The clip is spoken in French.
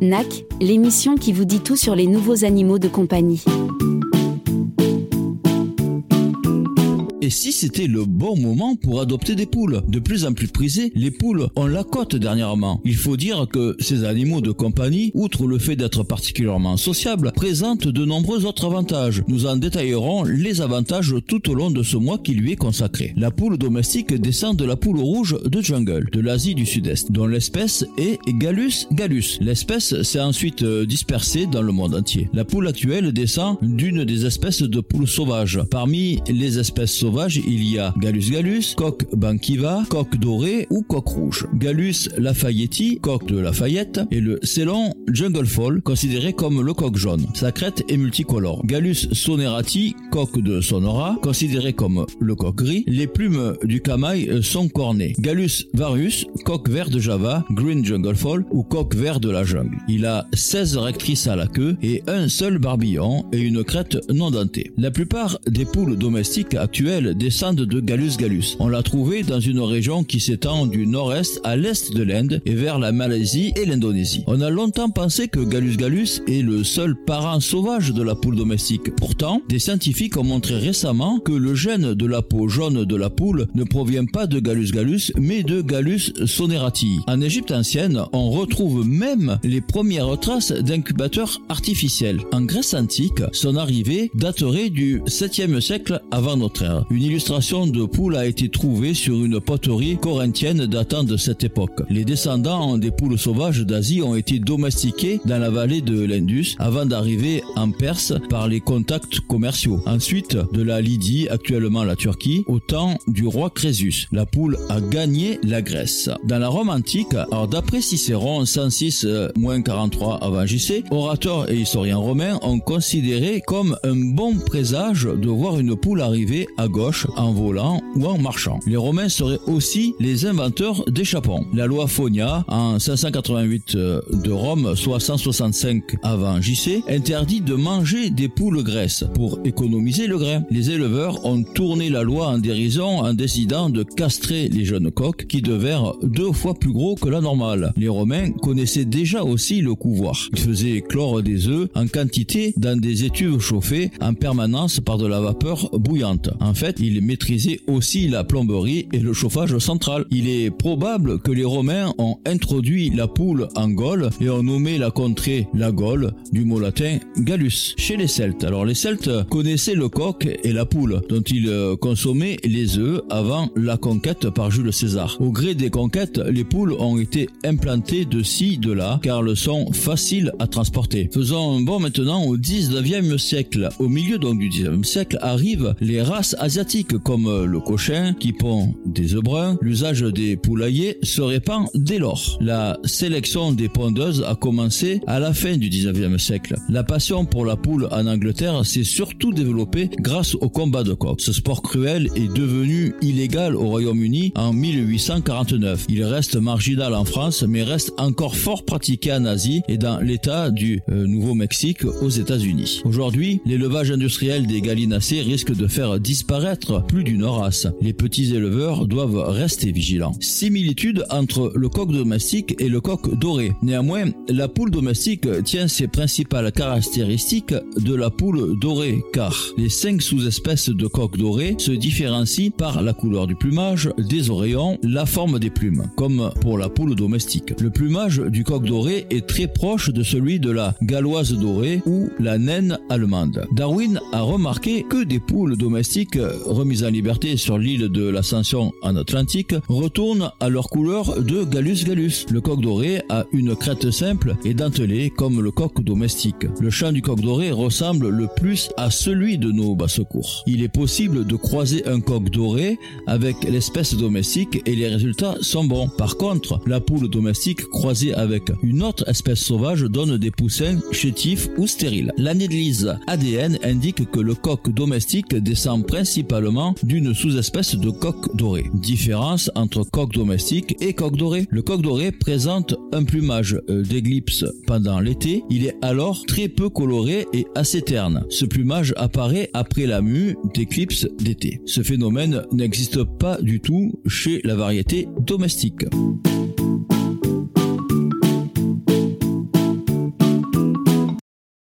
NAC, l'émission qui vous dit tout sur les nouveaux animaux de compagnie. Et si c'était le bon moment pour adopter des poules De plus en plus prisées, les poules ont la cote dernièrement. Il faut dire que ces animaux de compagnie, outre le fait d'être particulièrement sociables, présentent de nombreux autres avantages. Nous en détaillerons les avantages tout au long de ce mois qui lui est consacré. La poule domestique descend de la poule rouge de jungle, de l'Asie du Sud-Est, dont l'espèce est Gallus gallus. L'espèce s'est ensuite euh, dispersée dans le monde entier. La poule actuelle descend d'une des espèces de poules sauvages. Parmi les espèces sauvages, il y a Gallus gallus, coq banquiva, coq doré ou coq rouge. Gallus lafayetti, coq de Lafayette, et le Célon jungle fall, considéré comme le coq jaune. Sa crête est multicolore. Gallus sonerati, coq de Sonora, considéré comme le coq gris. Les plumes du camail sont cornées. Gallus varius, coq vert de Java, green jungle fall ou coq vert de la jungle. Il a 16 rectrices à la queue et un seul barbillon et une crête non dentée. La plupart des poules domestiques actuelles descendent de Gallus gallus. On l'a trouvé dans une région qui s'étend du nord-est à l'est de l'Inde et vers la Malaisie et l'Indonésie. On a longtemps pensé que Gallus gallus est le seul parent sauvage de la poule domestique. Pourtant, des scientifiques ont montré récemment que le gène de la peau jaune de la poule ne provient pas de Gallus gallus mais de Gallus sonerati. En Égypte ancienne, on retrouve même les premières traces d'incubateurs artificiels. En Grèce antique, son arrivée daterait du 7e siècle avant notre ère. Une illustration de poule a été trouvée sur une poterie corinthienne datant de cette époque. Les descendants des poules sauvages d'Asie ont été domestiqués dans la vallée de l'Indus avant d'arriver en Perse par les contacts commerciaux. Ensuite, de la Lydie, actuellement la Turquie, au temps du roi Crésus. La poule a gagné la Grèce. Dans la Rome antique, alors d'après Cicéron 106-43 avant JC, orateurs et historiens romains ont considéré comme un bon présage de voir une poule arriver à en volant ou en marchant. Les Romains seraient aussi les inventeurs des chapons. La loi Fonia, en 588 euh, de Rome, soit 165 avant JC, interdit de manger des poules graisses pour économiser le grain. Les éleveurs ont tourné la loi en dérision en décidant de castrer les jeunes coqs qui devinrent deux fois plus gros que la normale. Les Romains connaissaient déjà aussi le couvoir. Ils faisaient clore des œufs en quantité dans des étuves chauffées en permanence par de la vapeur bouillante. Il maîtrisait aussi la plomberie et le chauffage central. Il est probable que les Romains ont introduit la poule en Gaule et ont nommé la contrée la Gaule du mot latin Gallus. Chez les Celtes, alors les Celtes connaissaient le coq et la poule dont ils consommaient les œufs avant la conquête par Jules César. Au gré des conquêtes, les poules ont été implantées de ci, de là, car elles sont faciles à transporter. Faisons un bond maintenant au 19e siècle. Au milieu donc du 19e siècle arrivent les races asiatiques comme euh, le cochin qui pond des œufs bruns, l'usage des poulaillers se répand dès lors. La sélection des pondeuses a commencé à la fin du 19e siècle. La passion pour la poule en Angleterre s'est surtout développée grâce au combat de coq. Ce sport cruel est devenu illégal au Royaume-Uni en 1849. Il reste marginal en France mais reste encore fort pratiqué en Asie et dans l'état du euh, Nouveau-Mexique aux États-Unis. Aujourd'hui, l'élevage industriel des gallinacés risque de faire disparaître plus d'une race. Les petits éleveurs doivent rester vigilants. Similitude entre le coq domestique et le coq doré. Néanmoins, la poule domestique tient ses principales caractéristiques de la poule dorée car les cinq sous-espèces de coq doré se différencient par la couleur du plumage, des oreillons, la forme des plumes, comme pour la poule domestique. Le plumage du coq doré est très proche de celui de la galloise dorée ou la naine allemande. Darwin a remarqué que des poules domestiques remise en liberté sur l'île de l'Ascension en Atlantique retournent à leur couleur de Gallus gallus. Le coq doré a une crête simple et dentelée comme le coq domestique. Le chant du coq doré ressemble le plus à celui de nos basse-cours. Il est possible de croiser un coq doré avec l'espèce domestique et les résultats sont bons. Par contre, la poule domestique croisée avec une autre espèce sauvage donne des poussins chétifs ou stériles. L'analyse ADN indique que le coq domestique descend principalement d'une sous-espèce de coq doré. Différence entre coq domestique et coq doré. Le coq doré présente un plumage euh, d'éclipse pendant l'été. Il est alors très peu coloré et assez terne. Ce plumage apparaît après la mue d'éclipse d'été. Ce phénomène n'existe pas du tout chez la variété domestique.